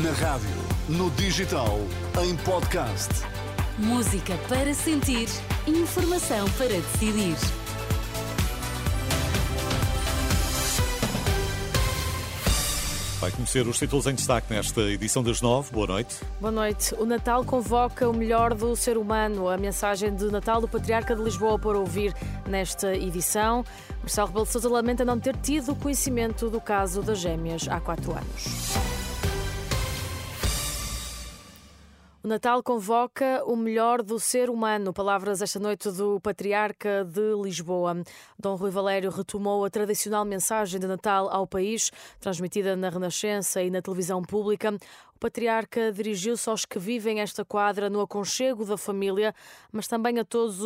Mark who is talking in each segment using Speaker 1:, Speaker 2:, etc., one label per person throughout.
Speaker 1: Na rádio, no digital, em podcast.
Speaker 2: Música para sentir, informação para decidir.
Speaker 3: Vai conhecer os títulos em destaque nesta edição das nove. Boa noite.
Speaker 4: Boa noite. O Natal convoca o melhor do ser humano. A mensagem de Natal do Patriarca de Lisboa para ouvir nesta edição. Marcelo Rebelo de Sousa lamenta não ter tido conhecimento do caso das gêmeas há quatro anos. O Natal convoca o melhor do ser humano. Palavras esta noite do Patriarca de Lisboa. Dom Rui Valério retomou a tradicional mensagem de Natal ao país, transmitida na Renascença e na televisão pública. O Patriarca dirigiu-se aos que vivem esta quadra no aconchego da família, mas também a todos,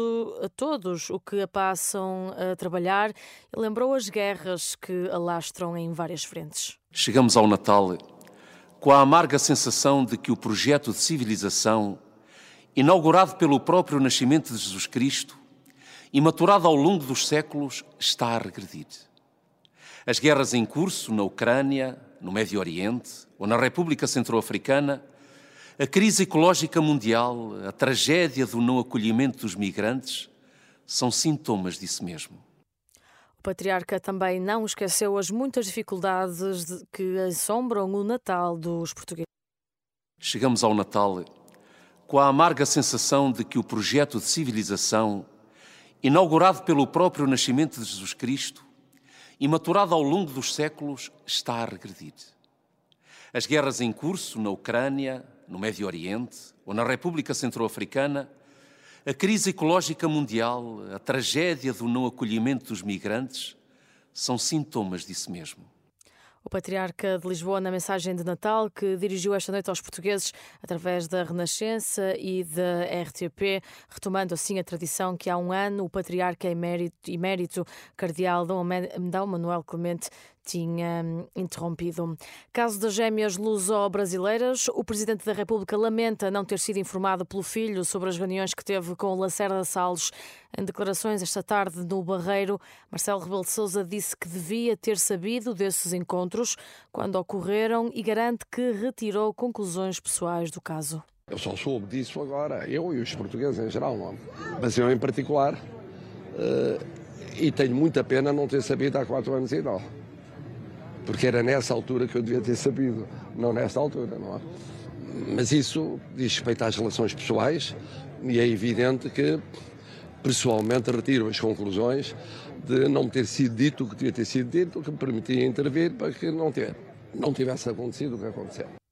Speaker 4: a todos o que a passam a trabalhar e lembrou as guerras que alastram em várias frentes.
Speaker 5: Chegamos ao Natal com a amarga sensação de que o projeto de civilização, inaugurado pelo próprio nascimento de Jesus Cristo e maturado ao longo dos séculos, está a regredir. As guerras em curso na Ucrânia, no Médio Oriente ou na República Centro-Africana, a crise ecológica mundial, a tragédia do não acolhimento dos migrantes, são sintomas disso mesmo
Speaker 4: patriarca também não esqueceu as muitas dificuldades que assombram o Natal dos portugueses.
Speaker 5: Chegamos ao Natal com a amarga sensação de que o projeto de civilização, inaugurado pelo próprio nascimento de Jesus Cristo e maturado ao longo dos séculos, está a regredir. As guerras em curso na Ucrânia, no Médio Oriente ou na República Centro-Africana a crise ecológica mundial, a tragédia do não acolhimento dos migrantes, são sintomas disso mesmo.
Speaker 4: O Patriarca de Lisboa, na mensagem de Natal que dirigiu esta noite aos portugueses através da Renascença e da RTP, retomando assim a tradição que há um ano o Patriarca emérito, emérito Cardeal Dom Manuel Clemente tinha hum, interrompido. Caso das gêmeas luso-brasileiras, o Presidente da República lamenta não ter sido informado pelo filho sobre as reuniões que teve com Lacerda Salles. Em declarações esta tarde no Barreiro, Marcelo Rebelo de Sousa disse que devia ter sabido desses encontros quando ocorreram e garante que retirou conclusões pessoais do caso.
Speaker 6: Eu só soube disso agora, eu e os portugueses em geral, não? É? mas eu em particular, uh, e tenho muita pena não ter sabido há quatro anos e tal porque era nessa altura que eu devia ter sabido, não nesta altura, não é? Mas isso diz respeito às relações pessoais e é evidente que pessoalmente retiro as conclusões de não ter sido dito o que devia ter sido dito, o que me permitia intervir para que não não tivesse acontecido o que aconteceu.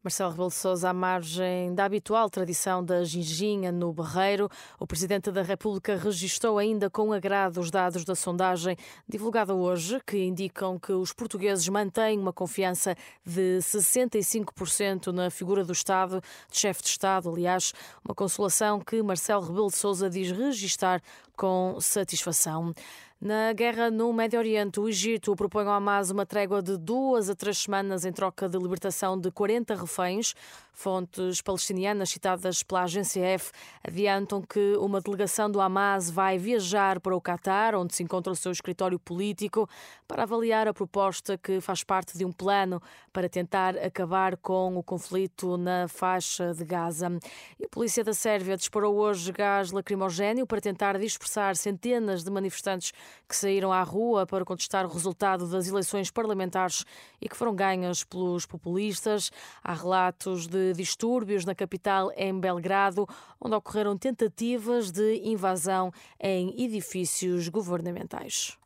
Speaker 4: Marcelo Rebelo de Sousa, à margem da habitual tradição da ginginha no Barreiro, o Presidente da República registrou ainda com agrado os dados da sondagem divulgada hoje, que indicam que os portugueses mantêm uma confiança de 65% na figura do Estado, de chefe de Estado, aliás, uma consolação que Marcelo Rebelo de Sousa diz registar com satisfação. Na guerra no Médio Oriente, o Egito propõe ao Hamas uma trégua de duas a três semanas em troca de libertação de 40 reféns. Fontes palestinianas citadas pela agência F adiantam que uma delegação do Hamas vai viajar para o Catar, onde se encontra o seu escritório político, para avaliar a proposta que faz parte de um plano para tentar acabar com o conflito na faixa de Gaza. E a polícia da Sérvia disparou hoje gás lacrimogéneo para tentar dispersar centenas de manifestantes que saíram à rua para contestar o resultado das eleições parlamentares e que foram ganhas pelos populistas. Há relatos de distúrbios na capital, em Belgrado, onde ocorreram tentativas de invasão em edifícios governamentais.